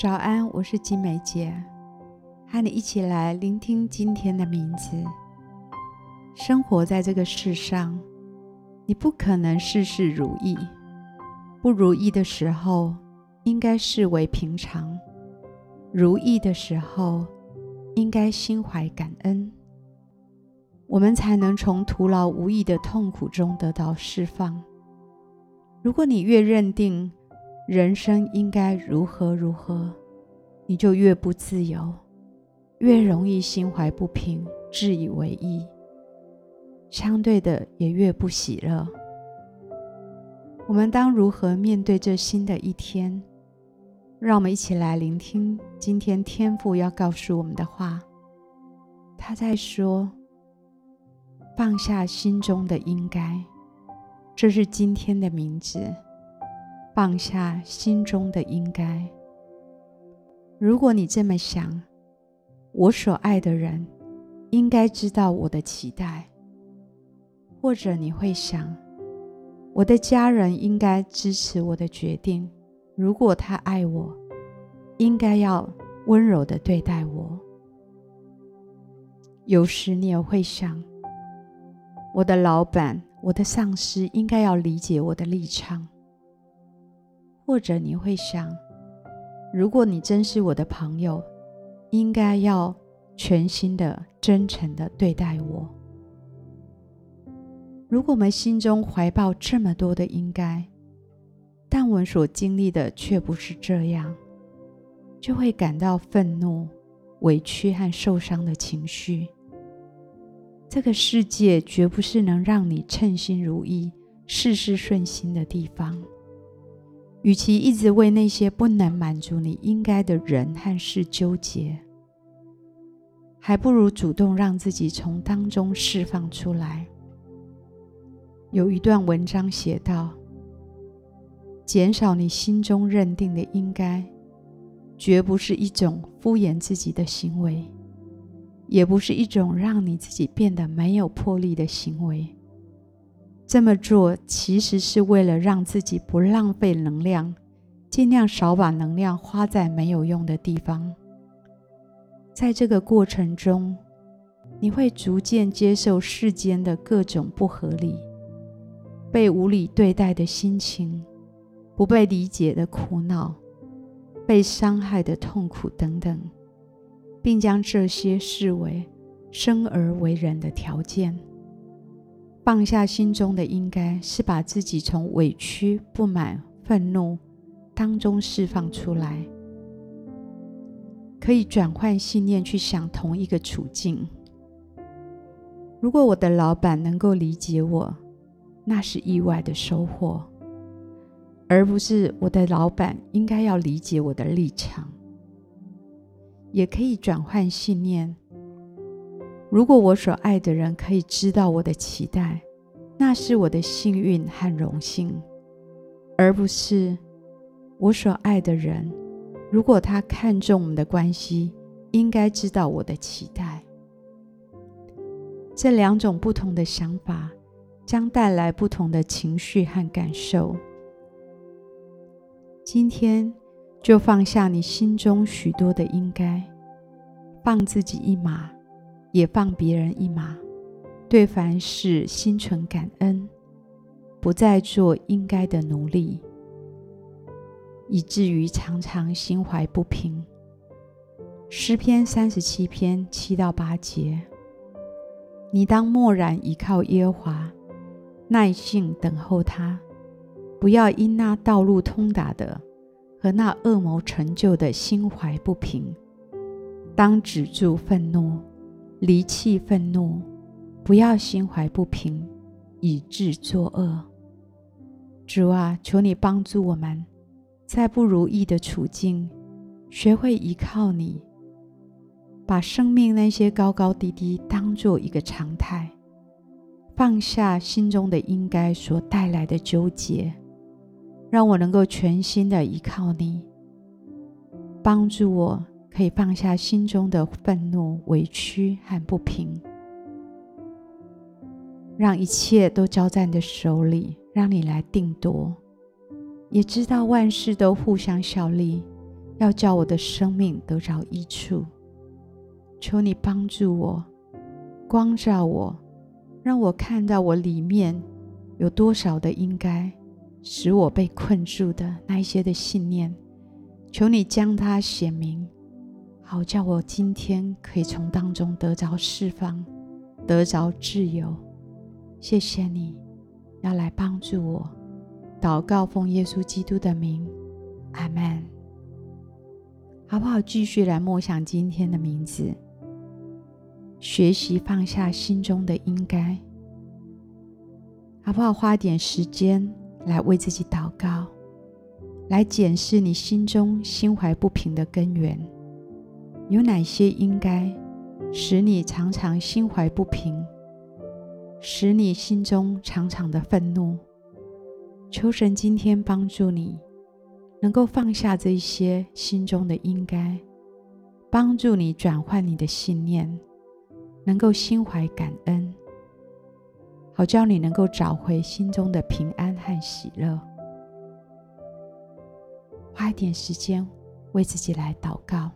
早安，我是金梅姐，和你一起来聆听今天的名字。生活在这个世上，你不可能事事如意，不如意的时候应该视为平常，如意的时候应该心怀感恩，我们才能从徒劳无益的痛苦中得到释放。如果你越认定，人生应该如何如何，你就越不自由，越容易心怀不平，自以为意，相对的也越不喜乐。我们当如何面对这新的一天？让我们一起来聆听今天天父要告诉我们的话。他在说：“放下心中的应该。”这是今天的名字。放下心中的应该。如果你这么想，我所爱的人应该知道我的期待；或者你会想，我的家人应该支持我的决定。如果他爱我，应该要温柔地对待我。有时你也会想，我的老板、我的上司应该要理解我的立场。或者你会想，如果你真是我的朋友，应该要全心的、真诚的对待我。如果我们心中怀抱这么多的应该，但我们所经历的却不是这样，就会感到愤怒、委屈和受伤的情绪。这个世界绝不是能让你称心如意、事事顺心的地方。与其一直为那些不能满足你应该的人和事纠结，还不如主动让自己从当中释放出来。有一段文章写道：“减少你心中认定的应该，绝不是一种敷衍自己的行为，也不是一种让你自己变得没有魄力的行为。”这么做其实是为了让自己不浪费能量，尽量少把能量花在没有用的地方。在这个过程中，你会逐渐接受世间的各种不合理、被无理对待的心情、不被理解的苦恼、被伤害的痛苦等等，并将这些视为生而为人的条件。放下心中的应该，是把自己从委屈、不满、愤怒当中释放出来，可以转换信念去想同一个处境。如果我的老板能够理解我，那是意外的收获，而不是我的老板应该要理解我的立场。也可以转换信念。如果我所爱的人可以知道我的期待，那是我的幸运和荣幸，而不是我所爱的人。如果他看重我们的关系，应该知道我的期待。这两种不同的想法将带来不同的情绪和感受。今天就放下你心中许多的应该，放自己一马。也放别人一马，对凡事心存感恩，不再做应该的奴隶，以至于常常心怀不平。诗篇三十七篇七到八节：你当默然倚靠耶和华，耐性等候他，不要因那道路通达的和那恶谋成就的心怀不平，当止住愤怒。离弃愤怒，不要心怀不平，以致作恶。主啊，求你帮助我们，在不如意的处境，学会依靠你，把生命那些高高低低当作一个常态，放下心中的应该所带来的纠结，让我能够全心的依靠你，帮助我。可以放下心中的愤怒、委屈和不平，让一切都交在你的手里，让你来定夺。也知道万事都互相效力，要叫我的生命得着益处。求你帮助我，光照我，让我看到我里面有多少的应该，使我被困住的那一些的信念。求你将它显明，好叫我今天可以从当中得着释放，得着自由。谢谢你，要来帮助我。祷告奉耶稣基督的名，阿门。好不好？继续来默想今天的名字，学习放下心中的应该。好不好？花点时间来为自己祷告，来检视你心中心怀不平的根源，有哪些应该使你常常心怀不平，使你心中常常的愤怒？求神今天帮助你，能够放下这些心中的应该，帮助你转换你的信念，能够心怀感恩，好叫你能够找回心中的平安和喜乐。花一点时间为自己来祷告。